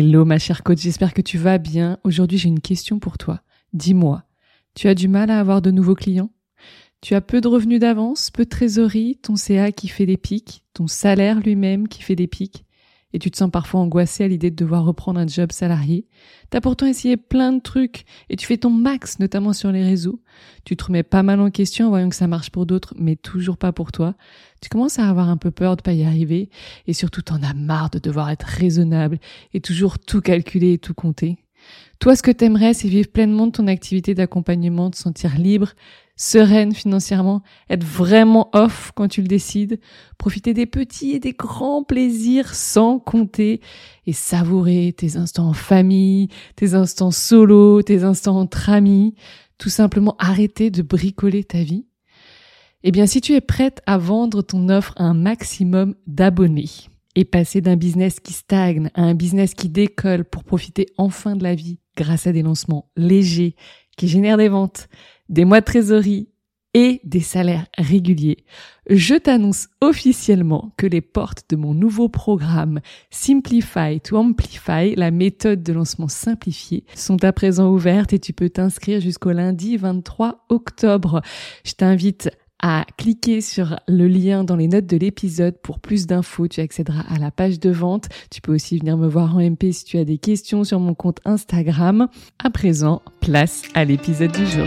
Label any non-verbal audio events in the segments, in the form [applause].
Hello ma chère coach, j'espère que tu vas bien. Aujourd'hui j'ai une question pour toi. Dis-moi, tu as du mal à avoir de nouveaux clients? Tu as peu de revenus d'avance, peu de trésorerie, ton CA qui fait des pics, ton salaire lui-même qui fait des pics? Et tu te sens parfois angoissé à l'idée de devoir reprendre un job salarié. T'as pourtant essayé plein de trucs et tu fais ton max, notamment sur les réseaux. Tu te remets pas mal en question en voyant que ça marche pour d'autres, mais toujours pas pour toi. Tu commences à avoir un peu peur de pas y arriver et surtout t'en as marre de devoir être raisonnable et toujours tout calculer et tout compter. Toi, ce que t'aimerais, c'est vivre pleinement de ton activité d'accompagnement, te sentir libre, sereine financièrement, être vraiment off quand tu le décides, profiter des petits et des grands plaisirs sans compter et savourer tes instants en famille, tes instants solo, tes instants entre amis, tout simplement arrêter de bricoler ta vie. Eh bien, si tu es prête à vendre ton offre à un maximum d'abonnés et passer d'un business qui stagne à un business qui décolle pour profiter enfin de la vie grâce à des lancements légers qui génèrent des ventes, des mois de trésorerie et des salaires réguliers, je t'annonce officiellement que les portes de mon nouveau programme Simplify to Amplify, la méthode de lancement simplifié, sont à présent ouvertes et tu peux t'inscrire jusqu'au lundi 23 octobre. Je t'invite à cliquer sur le lien dans les notes de l'épisode pour plus d'infos. Tu accéderas à la page de vente. Tu peux aussi venir me voir en MP si tu as des questions sur mon compte Instagram. À présent, place à l'épisode du jour.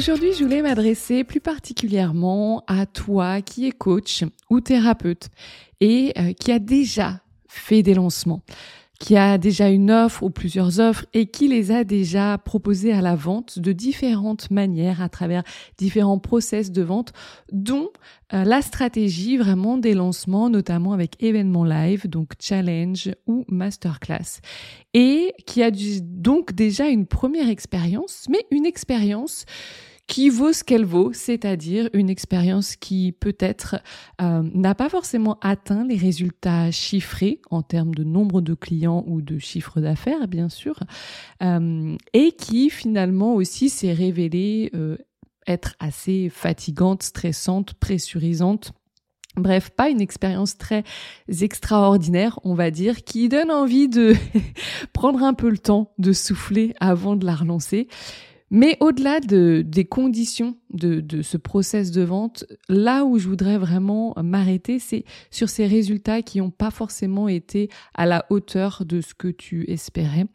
Aujourd'hui, je voulais m'adresser plus particulièrement à toi qui es coach ou thérapeute et euh, qui a déjà fait des lancements, qui a déjà une offre ou plusieurs offres et qui les a déjà proposées à la vente de différentes manières à travers différents process de vente, dont euh, la stratégie vraiment des lancements, notamment avec événements live, donc challenge ou masterclass, et qui a donc déjà une première expérience, mais une expérience qui vaut ce qu'elle vaut, c'est-à-dire une expérience qui peut-être euh, n'a pas forcément atteint les résultats chiffrés en termes de nombre de clients ou de chiffre d'affaires, bien sûr, euh, et qui finalement aussi s'est révélée euh, être assez fatigante, stressante, pressurisante. Bref, pas une expérience très extraordinaire, on va dire, qui donne envie de [laughs] prendre un peu le temps de souffler avant de la relancer. Mais au-delà de, des conditions de, de, ce process de vente, là où je voudrais vraiment m'arrêter, c'est sur ces résultats qui n'ont pas forcément été à la hauteur de ce que tu espérais.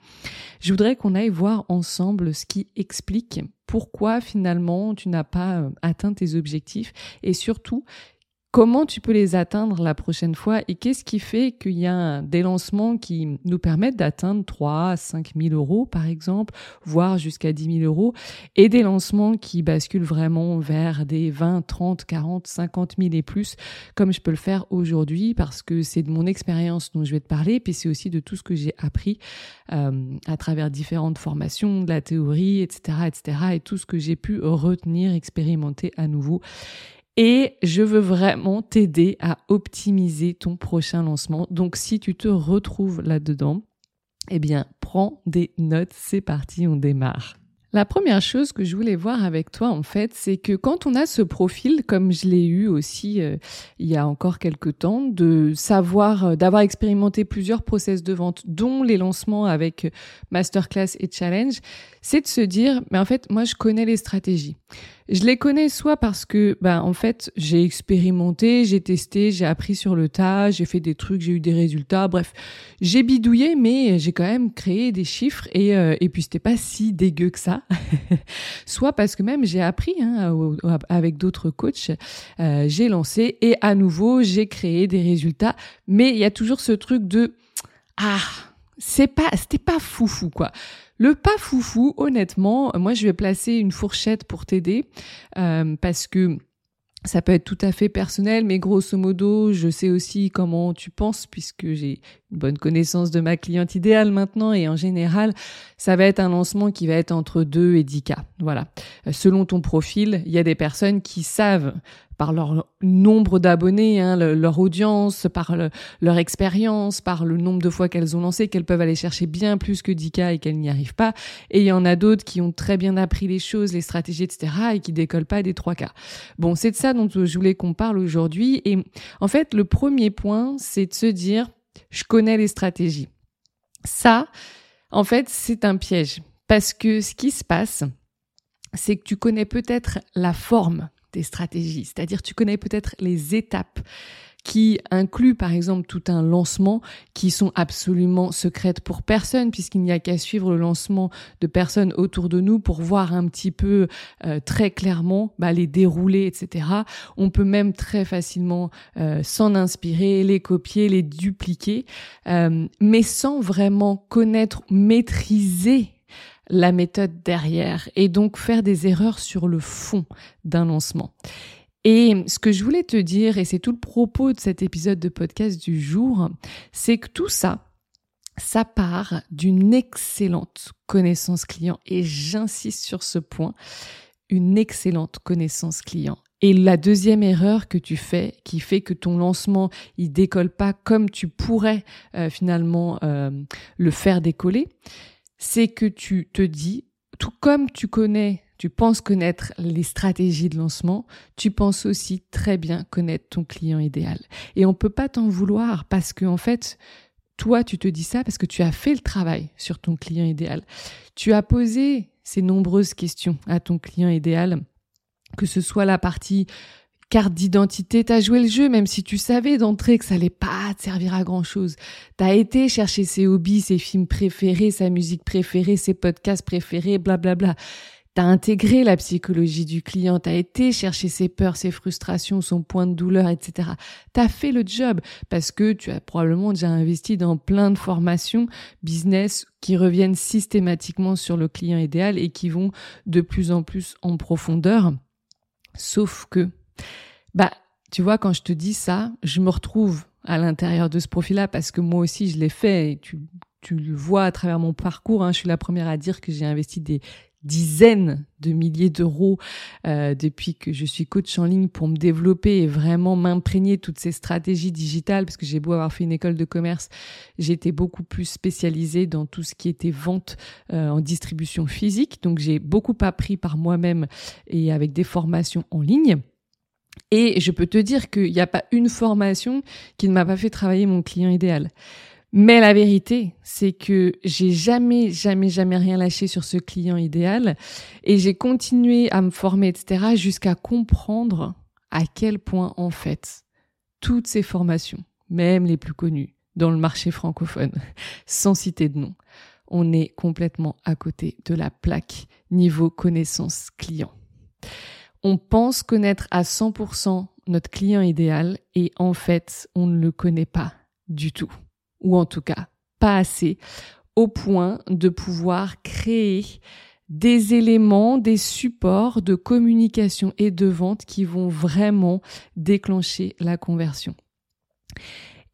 Je voudrais qu'on aille voir ensemble ce qui explique pourquoi finalement tu n'as pas euh, atteint tes objectifs et surtout comment tu peux les atteindre la prochaine fois et qu'est-ce qui fait qu'il y a des lancements qui nous permettent d'atteindre 3 à 5 000 euros par exemple, voire jusqu'à 10 000 euros et des lancements qui basculent vraiment vers des 20, 30, 40, 50 000 et plus comme je peux le faire aujourd'hui parce que c'est de mon expérience dont je vais te parler puis c'est aussi de tout ce que j'ai appris euh, à travers différentes formations, de la théorie, etc., etc. et tout ce que j'ai pu retenir, expérimenter à nouveau et je veux vraiment t'aider à optimiser ton prochain lancement. Donc si tu te retrouves là-dedans, eh bien prends des notes, c'est parti, on démarre. La première chose que je voulais voir avec toi, en fait, c'est que quand on a ce profil, comme je l'ai eu aussi euh, il y a encore quelques temps, de savoir, euh, d'avoir expérimenté plusieurs process de vente, dont les lancements avec masterclass et challenge, c'est de se dire, mais en fait, moi, je connais les stratégies. Je les connais soit parce que, ben, en fait, j'ai expérimenté, j'ai testé, j'ai appris sur le tas, j'ai fait des trucs, j'ai eu des résultats. Bref, j'ai bidouillé, mais j'ai quand même créé des chiffres et, euh, et puis c'était pas si dégueu que ça. [laughs] soit parce que même j'ai appris hein, avec d'autres coachs, euh, j'ai lancé et à nouveau j'ai créé des résultats. Mais il y a toujours ce truc de ah, c'est pas, c'était pas foufou quoi. Le pas foufou, honnêtement, moi je vais placer une fourchette pour t'aider euh, parce que ça peut être tout à fait personnel, mais grosso modo, je sais aussi comment tu penses puisque j'ai une bonne connaissance de ma cliente idéale maintenant et en général, ça va être un lancement qui va être entre 2 et 10 cas. Voilà. Euh, selon ton profil, il y a des personnes qui savent par leur nombre d'abonnés, hein, leur audience, par leur expérience, par le nombre de fois qu'elles ont lancé, qu'elles peuvent aller chercher bien plus que 10K et qu'elles n'y arrivent pas. Et il y en a d'autres qui ont très bien appris les choses, les stratégies, etc. et qui décollent pas des 3K. Bon, c'est de ça dont je voulais qu'on parle aujourd'hui. Et en fait, le premier point, c'est de se dire, je connais les stratégies. Ça, en fait, c'est un piège. Parce que ce qui se passe, c'est que tu connais peut-être la forme des stratégies, c'est-à-dire tu connais peut-être les étapes qui incluent par exemple tout un lancement qui sont absolument secrètes pour personne puisqu'il n'y a qu'à suivre le lancement de personnes autour de nous pour voir un petit peu euh, très clairement bah, les dérouler etc. On peut même très facilement euh, s'en inspirer, les copier, les dupliquer, euh, mais sans vraiment connaître, maîtriser la méthode derrière et donc faire des erreurs sur le fond d'un lancement. Et ce que je voulais te dire, et c'est tout le propos de cet épisode de podcast du jour, c'est que tout ça, ça part d'une excellente connaissance client. Et j'insiste sur ce point, une excellente connaissance client. Et la deuxième erreur que tu fais, qui fait que ton lancement il décolle pas comme tu pourrais euh, finalement euh, le faire décoller, c'est que tu te dis, tout comme tu connais, tu penses connaître les stratégies de lancement, tu penses aussi très bien connaître ton client idéal. Et on peut pas t'en vouloir parce que en fait, toi, tu te dis ça parce que tu as fait le travail sur ton client idéal. Tu as posé ces nombreuses questions à ton client idéal, que ce soit la partie carte d'identité, t'as joué le jeu même si tu savais d'entrée que ça allait pas te servir à grand chose. T'as été chercher ses hobbies, ses films préférés, sa musique préférée, ses podcasts préférés, blablabla. Bla bla. T'as intégré la psychologie du client, t'as été chercher ses peurs, ses frustrations, son point de douleur, etc. T'as fait le job parce que tu as probablement déjà investi dans plein de formations business qui reviennent systématiquement sur le client idéal et qui vont de plus en plus en profondeur. Sauf que bah, tu vois, quand je te dis ça, je me retrouve à l'intérieur de ce profil-là parce que moi aussi je l'ai fait et tu, le vois à travers mon parcours. Hein, je suis la première à dire que j'ai investi des dizaines de milliers d'euros euh, depuis que je suis coach en ligne pour me développer et vraiment m'imprégner toutes ces stratégies digitales parce que j'ai beau avoir fait une école de commerce, j'étais beaucoup plus spécialisée dans tout ce qui était vente euh, en distribution physique. Donc j'ai beaucoup appris par moi-même et avec des formations en ligne. Et je peux te dire qu'il n'y a pas une formation qui ne m'a pas fait travailler mon client idéal. Mais la vérité, c'est que j'ai jamais, jamais, jamais rien lâché sur ce client idéal et j'ai continué à me former, etc., jusqu'à comprendre à quel point, en fait, toutes ces formations, même les plus connues dans le marché francophone, [laughs] sans citer de nom, on est complètement à côté de la plaque niveau connaissance client on pense connaître à 100% notre client idéal et en fait, on ne le connaît pas du tout. Ou en tout cas, pas assez au point de pouvoir créer des éléments, des supports de communication et de vente qui vont vraiment déclencher la conversion.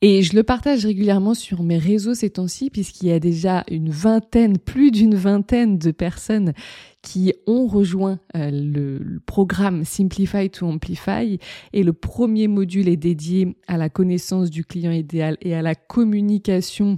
Et je le partage régulièrement sur mes réseaux ces temps-ci, puisqu'il y a déjà une vingtaine, plus d'une vingtaine de personnes qui ont rejoint euh, le, programme Simplify to Amplify. Et le premier module est dédié à la connaissance du client idéal et à la communication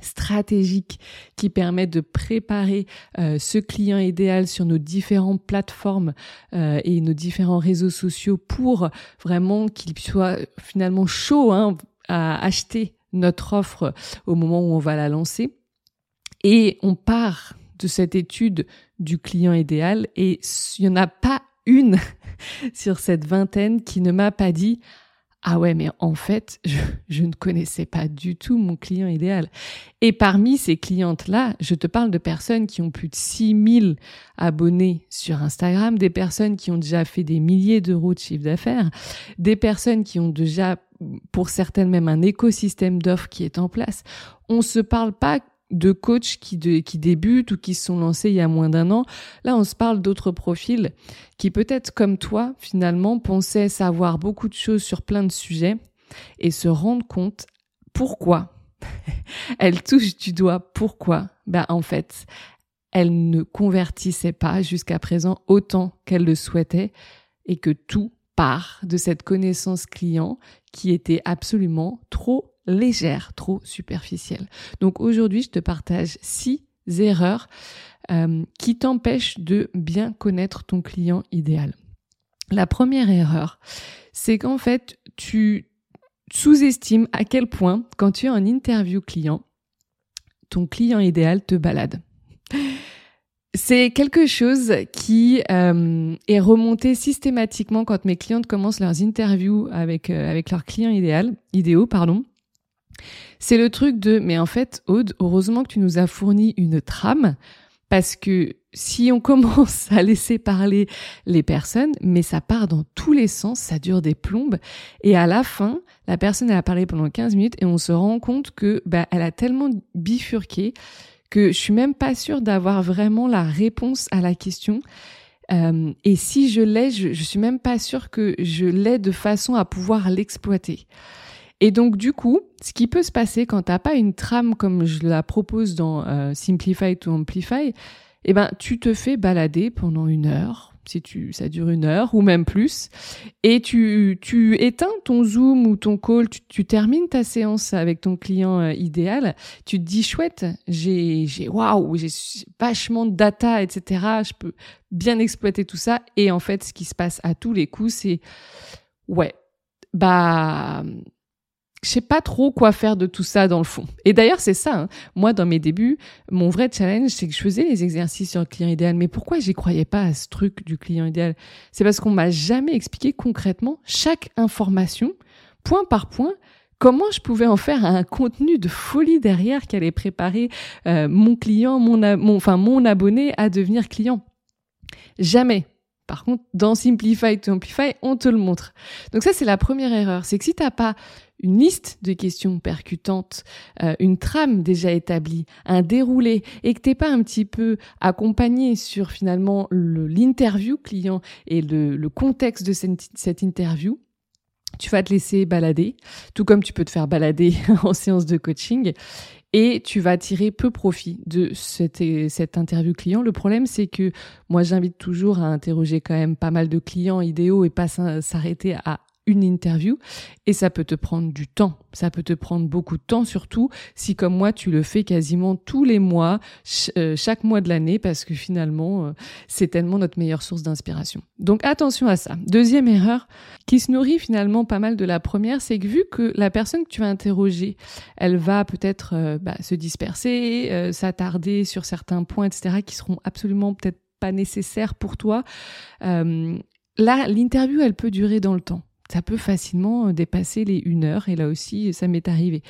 stratégique qui permet de préparer euh, ce client idéal sur nos différentes plateformes euh, et nos différents réseaux sociaux pour vraiment qu'il soit finalement chaud hein, à acheter notre offre au moment où on va la lancer. Et on part de cette étude du client idéal et il n'y en a pas une [laughs] sur cette vingtaine qui ne m'a pas dit ah ouais, mais en fait, je, je, ne connaissais pas du tout mon client idéal. Et parmi ces clientes-là, je te parle de personnes qui ont plus de 6000 abonnés sur Instagram, des personnes qui ont déjà fait des milliers d'euros de chiffre d'affaires, des personnes qui ont déjà pour certaines même un écosystème d'offres qui est en place. On se parle pas de coachs qui, qui débutent ou qui se sont lancés il y a moins d'un an. Là, on se parle d'autres profils qui peut-être comme toi, finalement, pensaient savoir beaucoup de choses sur plein de sujets et se rendent compte pourquoi [laughs] elle touche du doigt pourquoi ben en fait elle ne convertissait pas jusqu'à présent autant qu'elle le souhaitait et que tout de cette connaissance client qui était absolument trop légère, trop superficielle. Donc aujourd'hui, je te partage six erreurs euh, qui t'empêchent de bien connaître ton client idéal. La première erreur, c'est qu'en fait, tu sous-estimes à quel point, quand tu es en interview client, ton client idéal te balade. C'est quelque chose qui euh, est remonté systématiquement quand mes clientes commencent leurs interviews avec euh, avec leurs clients idéal, idéaux, pardon. C'est le truc de mais en fait Aude, heureusement que tu nous as fourni une trame parce que si on [laughs] commence à laisser parler les personnes, mais ça part dans tous les sens, ça dure des plombes et à la fin, la personne elle a parlé pendant 15 minutes et on se rend compte que bah elle a tellement bifurqué que je suis même pas sûre d'avoir vraiment la réponse à la question. Euh, et si je l'ai, je, je suis même pas sûre que je l'ai de façon à pouvoir l'exploiter. Et donc du coup, ce qui peut se passer quand t'as pas une trame comme je la propose dans euh, Simplify to Amplify, eh ben tu te fais balader pendant une heure, si tu, ça dure une heure ou même plus, et tu, tu éteins ton Zoom ou ton call, tu, termines ta séance avec ton client euh, idéal, tu te dis chouette, j'ai, j'ai, waouh, j'ai vachement de data, etc. Je peux bien exploiter tout ça. Et en fait, ce qui se passe à tous les coups, c'est, ouais, bah, je sais pas trop quoi faire de tout ça dans le fond. Et d'ailleurs, c'est ça. Hein. Moi, dans mes débuts, mon vrai challenge, c'est que je faisais les exercices sur le client idéal. Mais pourquoi j'y croyais pas à ce truc du client idéal? C'est parce qu'on m'a jamais expliqué concrètement chaque information, point par point, comment je pouvais en faire un contenu de folie derrière qui allait préparer euh, mon client, mon, mon, enfin mon abonné à devenir client. Jamais. Par contre, dans Simplify to Amplify, on te le montre. Donc ça, c'est la première erreur. C'est que si t'as pas une liste de questions percutantes, euh, une trame déjà établie, un déroulé, et que t'es pas un petit peu accompagné sur finalement l'interview client et le, contexte de cette, cette interview, tu vas te laisser balader, tout comme tu peux te faire balader [laughs] en séance de coaching et tu vas tirer peu profit de cette, cette interview client. Le problème, c'est que moi, j'invite toujours à interroger quand même pas mal de clients idéaux et pas s'arrêter à une interview et ça peut te prendre du temps. Ça peut te prendre beaucoup de temps, surtout si comme moi tu le fais quasiment tous les mois, euh, chaque mois de l'année, parce que finalement euh, c'est tellement notre meilleure source d'inspiration. Donc attention à ça. Deuxième erreur qui se nourrit finalement pas mal de la première, c'est que vu que la personne que tu vas interroger, elle va peut-être euh, bah, se disperser, s'attarder sur certains points, etc., qui seront absolument peut-être pas nécessaires pour toi. là, l'interview, elle peut durer dans le temps ça peut facilement euh, dépasser les une heure. Et là aussi, ça m'est arrivé.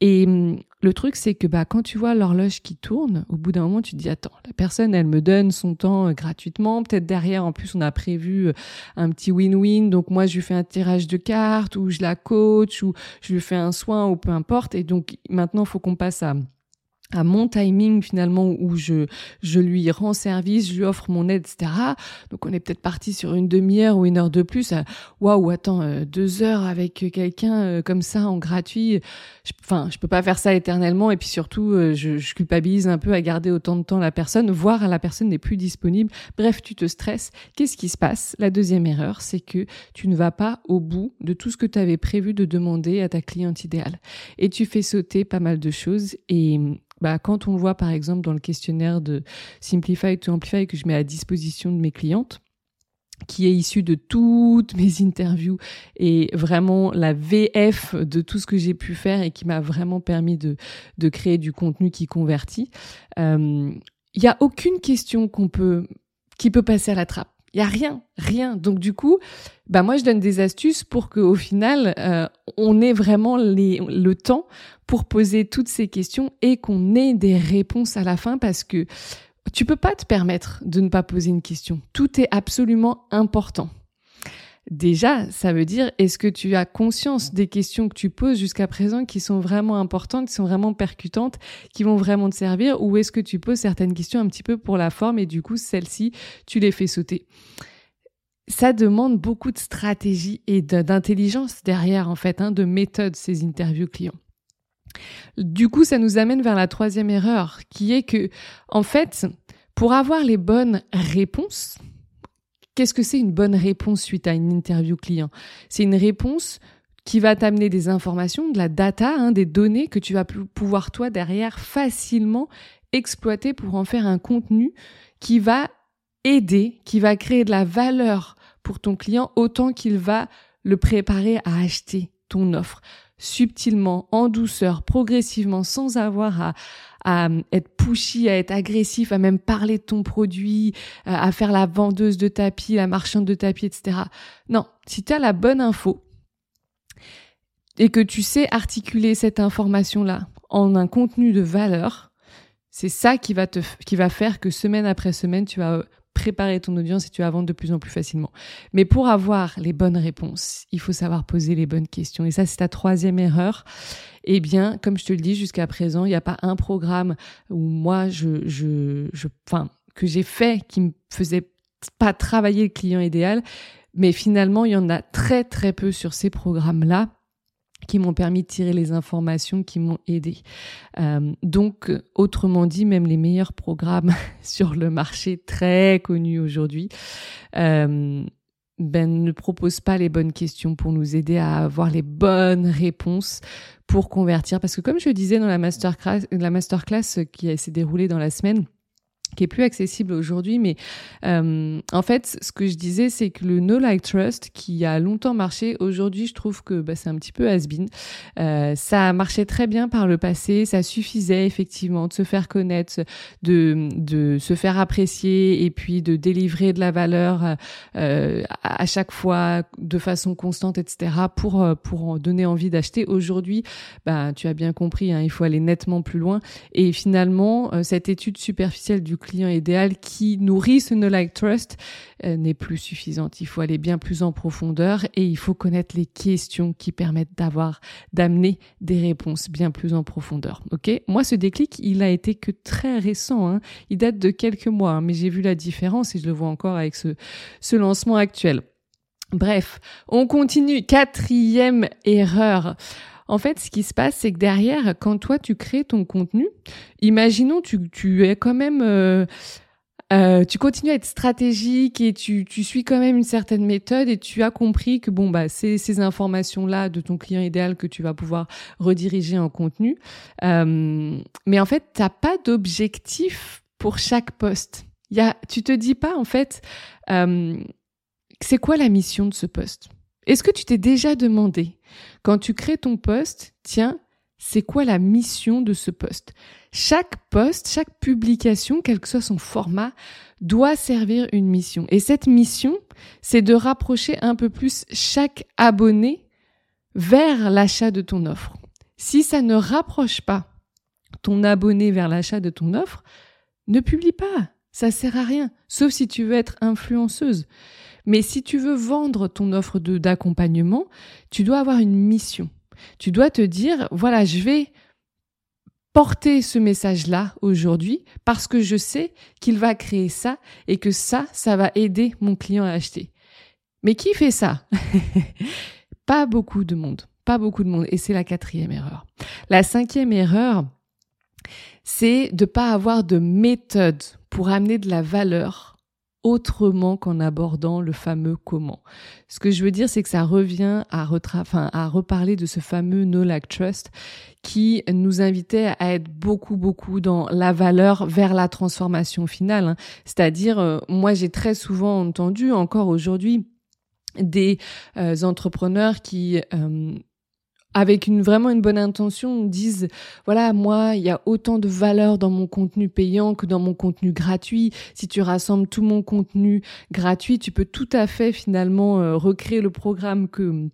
Et hum, le truc, c'est que bah, quand tu vois l'horloge qui tourne, au bout d'un moment, tu te dis, attends, la personne, elle me donne son temps euh, gratuitement. Peut-être derrière, en plus, on a prévu euh, un petit win-win. Donc moi, je lui fais un tirage de cartes ou je la coach ou je lui fais un soin ou peu importe. Et donc maintenant, il faut qu'on passe à à mon timing finalement où je je lui rends service, je lui offre mon aide, etc. Donc on est peut-être parti sur une demi-heure ou une heure de plus. Waouh, attends, euh, deux heures avec quelqu'un euh, comme ça en gratuit. Enfin, je peux pas faire ça éternellement. Et puis surtout, euh, je, je, culpabilise un peu à garder autant de temps la personne, voire la personne n'est plus disponible. Bref, tu te stresses. Qu'est-ce qui se passe? La deuxième erreur, c'est que tu ne vas pas au bout de tout ce que tu avais prévu de demander à ta cliente idéale. Et tu fais sauter pas mal de choses et bah, quand on voit par exemple dans le questionnaire de Simplify to Amplify que je mets à disposition de mes clientes, qui est issu de toutes mes interviews et vraiment la VF de tout ce que j'ai pu faire et qui m'a vraiment permis de, créer du contenu qui convertit. Il euh, n'y a aucune question qui peut passer à la trappe. Il y a rien, rien. Donc du coup, bah moi je donne des astuces pour que au final euh, on ait vraiment le temps pour poser toutes ces questions et qu'on ait des réponses à la fin parce que tu peux pas te permettre de ne pas poser une question. Tout est absolument important. Déjà, ça veut dire est-ce que tu as conscience des questions que tu poses jusqu'à présent qui sont vraiment importantes, qui sont vraiment percutantes, qui vont vraiment te servir, ou est-ce que tu poses certaines questions un petit peu pour la forme et du coup celles-ci, tu les fais sauter? Ça demande beaucoup de stratégie et d'intelligence derrière, en fait, hein, de méthode, ces interviews clients. Du coup, ça nous amène vers la troisième erreur, qui est que, en fait, pour avoir les bonnes réponses, qu'est-ce que c'est une bonne réponse suite à une interview client? C'est une réponse qui va t'amener des informations, de la data, hein, des données que tu vas pouvoir, toi, derrière, facilement exploiter pour en faire un contenu qui va aider, qui va créer de la valeur pour ton client autant qu'il va le préparer à acheter ton offre subtilement, en douceur, progressivement, sans avoir à, à être pushy, à être agressif, à même parler de ton produit, à faire la vendeuse de tapis, la marchande de tapis, etc. Non, si tu as la bonne info et que tu sais articuler cette information-là en un contenu de valeur, c'est ça qui va te, qui va faire que semaine après semaine, tu vas préparer ton audience et tu vas vendre de plus en plus facilement. Mais pour avoir les bonnes réponses, il faut savoir poser les bonnes questions. Et ça, c'est ta troisième erreur. Eh bien, comme je te le dis jusqu'à présent, il n'y a pas un programme où moi, je, je, je, enfin, que j'ai fait qui me faisait pas travailler le client idéal. Mais finalement, il y en a très, très peu sur ces programmes-là qui m'ont permis de tirer les informations qui m'ont aidé. Euh, donc, autrement dit, même les meilleurs programmes [laughs] sur le marché très connus aujourd'hui euh, ben, ne proposent pas les bonnes questions pour nous aider à avoir les bonnes réponses pour convertir. Parce que comme je disais dans la masterclass, la masterclass qui s'est déroulée dans la semaine, qui est plus accessible aujourd'hui. Mais euh, en fait, ce que je disais, c'est que le No Like Trust, qui a longtemps marché, aujourd'hui, je trouve que bah, c'est un petit peu has-been. Euh, ça marchait très bien par le passé, ça suffisait effectivement de se faire connaître, de, se faire apprécier et puis de délivrer de la valeur euh, à chaque fois de façon constante, etc. pour en donner envie d'acheter. Aujourd'hui, bah, tu as bien compris, hein, il faut aller nettement plus loin. Et finalement, cette étude superficielle du client idéal qui nourrit ce no like trust euh, n'est plus suffisante. Il faut aller bien plus en profondeur et il faut connaître les questions qui permettent d'avoir, d'amener des réponses bien plus en profondeur. Ok? Moi, ce déclic, il a été que très récent. Hein. Il date de quelques mois, hein, mais j'ai vu la différence et je le vois encore avec ce, ce lancement actuel. Bref, on continue. Quatrième erreur. En fait, ce qui se passe, c'est que derrière, quand toi tu crées ton contenu, imaginons tu, tu es quand même euh, euh, tu continues à être stratégique et tu, tu suis quand même une certaine méthode et tu as compris que bon bah c'est ces informations là de ton client idéal que tu vas pouvoir rediriger en contenu. Euh, mais en fait, t'as pas d'objectif pour chaque poste. Il y a, tu te dis pas en fait, euh, c'est quoi la mission de ce poste? Est-ce que tu t'es déjà demandé, quand tu crées ton poste, tiens, c'est quoi la mission de ce poste? Chaque poste, chaque publication, quel que soit son format, doit servir une mission. Et cette mission, c'est de rapprocher un peu plus chaque abonné vers l'achat de ton offre. Si ça ne rapproche pas ton abonné vers l'achat de ton offre, ne publie pas. Ça sert à rien. Sauf si tu veux être influenceuse. Mais si tu veux vendre ton offre d'accompagnement, tu dois avoir une mission. Tu dois te dire, voilà, je vais porter ce message-là aujourd'hui parce que je sais qu'il va créer ça et que ça, ça va aider mon client à acheter. Mais qui fait ça? [laughs] Pas beaucoup de monde. Pas beaucoup de monde. Et c'est la quatrième erreur. La cinquième erreur, c'est de pas avoir de méthode pour amener de la valeur autrement qu'en abordant le fameux comment. Ce que je veux dire, c'est que ça revient à, enfin, à reparler de ce fameux No Like Trust qui nous invitait à être beaucoup, beaucoup dans la valeur vers la transformation finale. Hein. C'est-à-dire, euh, moi, j'ai très souvent entendu, encore aujourd'hui, des euh, entrepreneurs qui euh, avec une vraiment une bonne intention disent voilà moi il y a autant de valeur dans mon contenu payant que dans mon contenu gratuit. Si tu rassembles tout mon contenu gratuit tu peux tout à fait finalement euh, recréer le programme que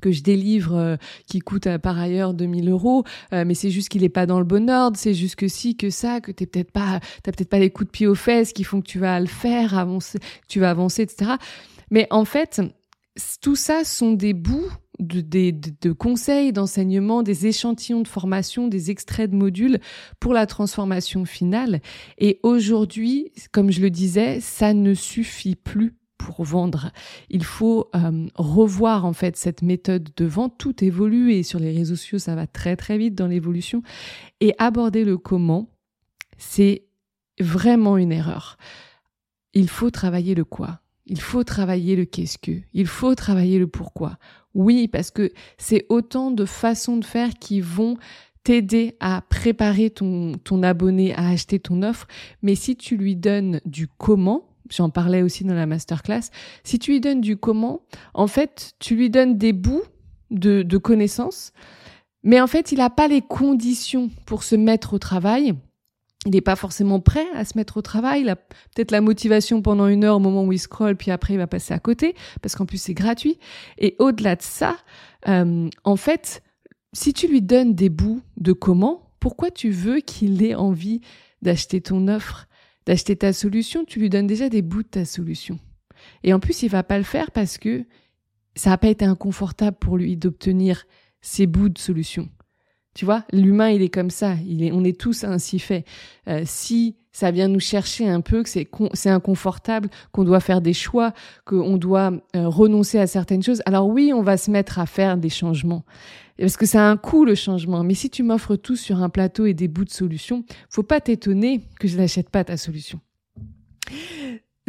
que je délivre euh, qui coûte euh, par ailleurs 2000 euros. Mais c'est juste qu'il est pas dans le bon ordre. C'est juste que si que ça que t'es peut-être pas t'as peut-être pas les coups de pied aux fesses qui font que tu vas le faire avancer tu vas avancer etc mais en fait tout ça sont des bouts de, de conseils, d'enseignements, des échantillons de formation, des extraits de modules pour la transformation finale. Et aujourd'hui, comme je le disais, ça ne suffit plus pour vendre. Il faut euh, revoir en fait cette méthode de vente. Tout évolue et sur les réseaux sociaux, ça va très très vite dans l'évolution. Et aborder le comment, c'est vraiment une erreur. Il faut travailler le quoi. Il faut travailler le qu'est-ce que. Il faut travailler le pourquoi. Oui, parce que c'est autant de façons de faire qui vont t'aider à préparer ton, ton abonné à acheter ton offre. Mais si tu lui donnes du comment, j'en parlais aussi dans la masterclass, si tu lui donnes du comment, en fait, tu lui donnes des bouts de, de connaissances, mais en fait, il n'a pas les conditions pour se mettre au travail. Il n'est pas forcément prêt à se mettre au travail. Il a peut-être la motivation pendant une heure au moment où il scrolle, puis après il va passer à côté, parce qu'en plus c'est gratuit. Et au-delà de ça, euh, en fait, si tu lui donnes des bouts de comment, pourquoi tu veux qu'il ait envie d'acheter ton offre d'acheter ta solution, tu lui donnes déjà des bouts de ta solution. Et en plus, il va pas le faire parce que ça n'a pas été inconfortable pour lui d'obtenir ces bouts de solution. Tu vois, l'humain, il est comme ça. On est tous ainsi faits. Euh, si ça vient nous chercher un peu, que c'est, inconfortable, qu'on doit faire des choix, qu'on doit euh, renoncer à certaines choses, alors oui, on va se mettre à faire des changements. Parce que ça a un coût, le changement. Mais si tu m'offres tout sur un plateau et des bouts de solution, faut pas t'étonner que je n'achète pas ta solution.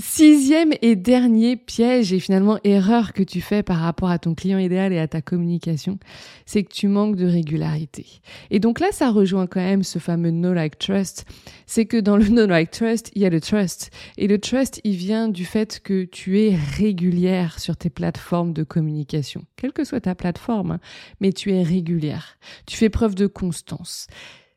Sixième et dernier piège et finalement erreur que tu fais par rapport à ton client idéal et à ta communication, c'est que tu manques de régularité. Et donc là, ça rejoint quand même ce fameux no like trust. C'est que dans le no like trust, il y a le trust. Et le trust, il vient du fait que tu es régulière sur tes plateformes de communication. Quelle que soit ta plateforme, hein, mais tu es régulière. Tu fais preuve de constance.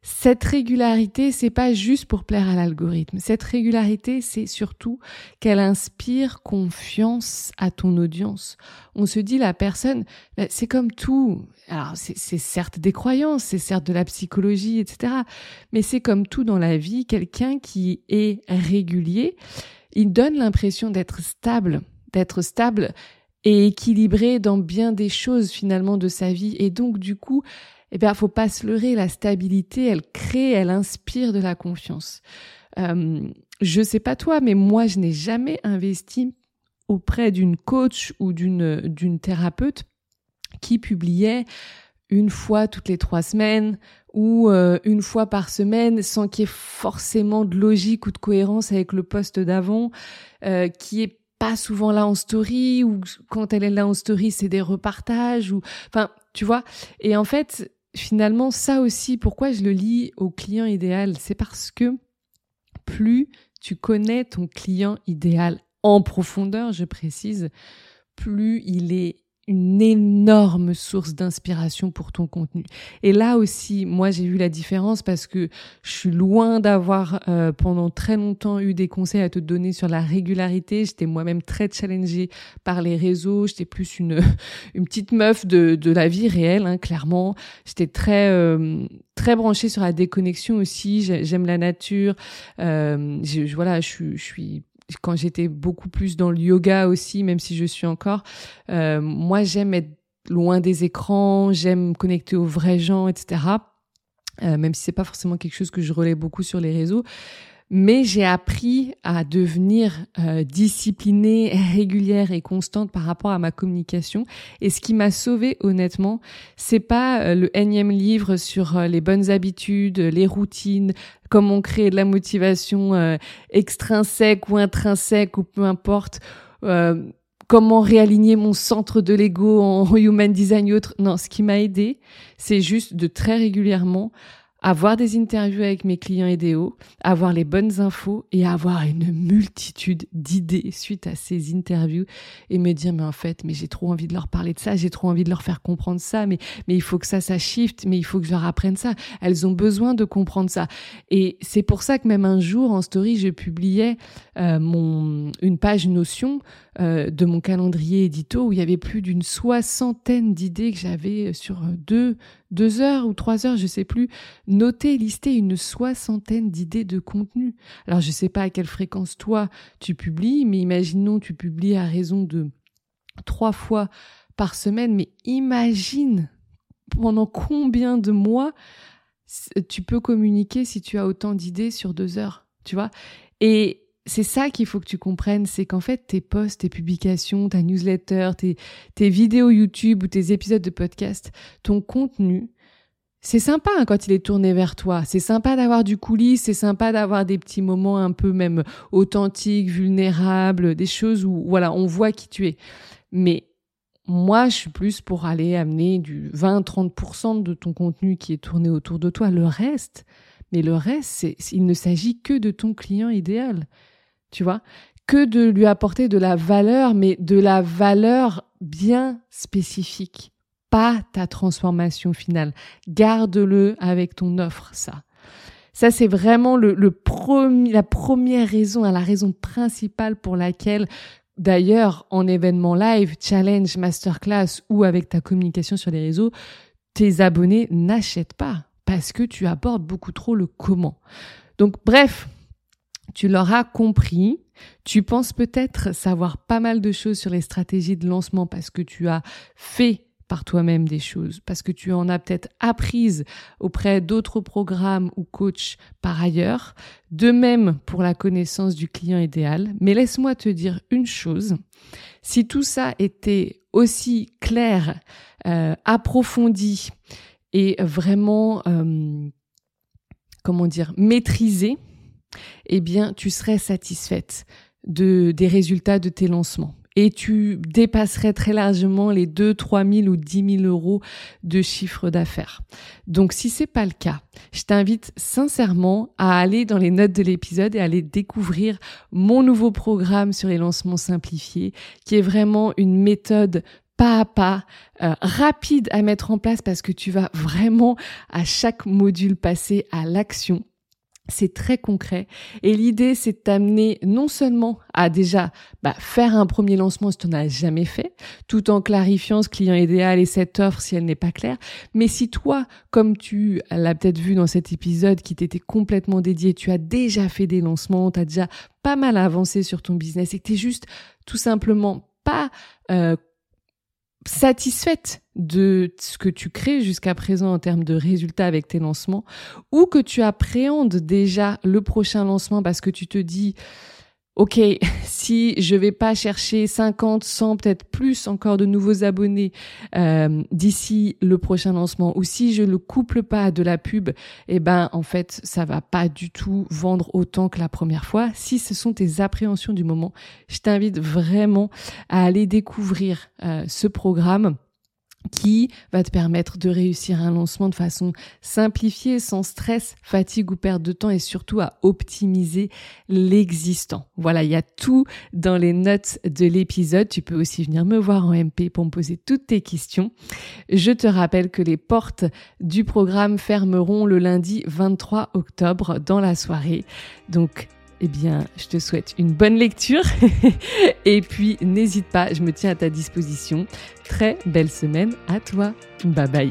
Cette régularité, c'est pas juste pour plaire à l'algorithme. Cette régularité, c'est surtout qu'elle inspire confiance à ton audience. On se dit la personne, bah, c'est comme tout. Alors c'est certes des croyances, c'est certes de la psychologie, etc. Mais c'est comme tout dans la vie. Quelqu'un qui est régulier, il donne l'impression d'être stable, d'être stable et équilibré dans bien des choses finalement de sa vie. Et donc du coup, eh bien, faut pas se leurrer. La stabilité, elle crée, elle inspire de la confiance. Euh, je sais pas toi, mais moi, je n'ai jamais investi auprès d'une coach ou d'une d'une thérapeute qui publiait une fois toutes les trois semaines ou euh, une fois par semaine sans qu'il y ait forcément de logique ou de cohérence avec le poste d'avant, euh, qui est pas souvent là en story ou quand elle est là en story c'est des repartages enfin tu vois et en fait finalement, ça aussi, pourquoi je le lis au client idéal, c'est parce que plus tu connais ton client idéal en profondeur, je précise, plus il est une énorme source d'inspiration pour ton contenu. Et là aussi, moi j'ai vu la différence parce que je suis loin d'avoir euh, pendant très longtemps eu des conseils à te donner sur la régularité. J'étais moi-même très challengée par les réseaux. J'étais plus une [laughs] une petite meuf de de la vie réelle, hein, clairement. J'étais très euh, très branchée sur la déconnexion aussi. J'aime la nature. Euh, je, voilà, je, je suis quand j'étais beaucoup plus dans le yoga aussi, même si je suis encore, euh, moi j'aime être loin des écrans, j'aime me connecter aux vrais gens, etc. Euh, même si c'est pas forcément quelque chose que je relais beaucoup sur les réseaux mais j'ai appris à devenir euh, disciplinée, [laughs] régulière et constante par rapport à ma communication. Et ce qui m'a sauvée, honnêtement, c'est pas euh, le énième livre sur euh, les bonnes habitudes, les routines, comment créer de la motivation euh, extrinsèque ou intrinsèque ou peu importe. Comment réaligner mon centre de l'ego en [laughs] human design ou autre. Non, ce qui m'a aidé, c'est juste de très régulièrement avoir des interviews avec mes clients idéaux, avoir les bonnes infos et avoir une multitude d'idées suite à ces interviews et me dire mais en fait mais j'ai trop envie de leur parler de ça, j'ai trop envie de leur faire comprendre ça, mais mais il faut que ça ça shift, mais il faut que je leur apprenne ça. Elles ont besoin de comprendre ça et c'est pour ça que même un jour en story je publiais euh, mon une page Notion euh, de mon calendrier édito où il y avait plus d'une soixantaine d'idées que j'avais sur deux deux heures ou trois heures, je sais plus, noter, lister une soixantaine d'idées de contenu. Alors je sais pas à quelle fréquence toi tu publies, mais imaginons tu publies à raison de trois fois par semaine, mais imagine pendant combien de mois tu peux communiquer si tu as autant d'idées sur deux heures, tu vois? Et c'est ça qu'il faut que tu comprennes, c'est qu'en fait, tes posts, tes publications, ta newsletter, tes, vidéos YouTube ou tes épisodes de podcast, ton contenu, c'est sympa hein, quand il est tourné vers toi. C'est sympa d'avoir du coulisses, c'est sympa d'avoir des petits moments un peu même authentiques, vulnérables, des choses où voilà, on voit qui tu es. Mais moi, je suis plus pour aller amener du 20-30% de ton contenu qui est tourné autour de toi. Le reste, mais le reste, il ne s'agit que de ton client idéal. Tu vois? Que de lui apporter de la valeur, mais de la valeur bien spécifique pas ta transformation finale. Garde-le avec ton offre, ça. Ça, c'est vraiment le, la première raison, la raison principale pour laquelle, d'ailleurs, en événement live, challenge, masterclass ou avec ta communication sur les réseaux, tes abonnés n'achètent pas parce que tu abordes beaucoup trop le comment. Donc, bref, tu l'auras compris. Tu penses peut-être savoir pas mal de choses sur les stratégies de lancement parce que tu as fait par toi-même des choses, parce que tu en as peut-être apprises auprès d'autres programmes ou coachs par ailleurs. De même pour la connaissance du client idéal. Mais laisse-moi te dire une chose. Si tout ça était aussi clair, euh, approfondi et vraiment, euh, comment dire, maîtrisé, eh bien, tu serais satisfaite de, des résultats de tes lancements et tu dépasserais très largement les 2, 3 000 ou 10 000 euros de chiffre d'affaires. Donc si c'est pas le cas, je t'invite sincèrement à aller dans les notes de l'épisode et à aller découvrir mon nouveau programme sur les lancements simplifiés qui est vraiment une méthode pas à pas, euh, rapide à mettre en place parce que tu vas vraiment à chaque module passer à l'action c'est très concret. Et l'idée c'est de t'amener non seulement à déjà bah, faire un premier lancement si tu n'en as jamais fait, tout en clarifiant ce client idéal et cette offre si elle n'est pas claire, mais si toi, comme tu l'as peut-être vu dans cet épisode qui t'était complètement dédié, tu as déjà fait des lancements, tu as déjà pas mal avancé sur ton business et que tu juste tout simplement pas euh, satisfaite de ce que tu crées jusqu'à présent en termes de résultats avec tes lancements, ou que tu appréhendes déjà le prochain lancement parce que tu te dis, OK, [laughs] si je vais pas chercher 50, 100, peut-être plus encore de nouveaux abonnés euh, d'ici le prochain lancement, ou si je le couple pas de la pub, eh ben en fait ça va pas du tout vendre autant que la première fois. Si ce sont tes appréhensions du moment, je t'invite vraiment à aller découvrir euh, ce programme qui va te permettre de réussir un lancement de façon simplifiée, sans stress, fatigue ou perte de temps et surtout à optimiser l'existant. Voilà, il y a tout dans les notes de l'épisode. Tu peux aussi venir me voir en MP pour me poser toutes tes questions. Je te rappelle que les portes du programme fermeront le lundi 23 octobre dans la soirée. Donc, eh bien, je te souhaite une bonne lecture [laughs] et puis n'hésite pas, je me tiens à ta disposition. Très belle semaine à toi. Bye bye.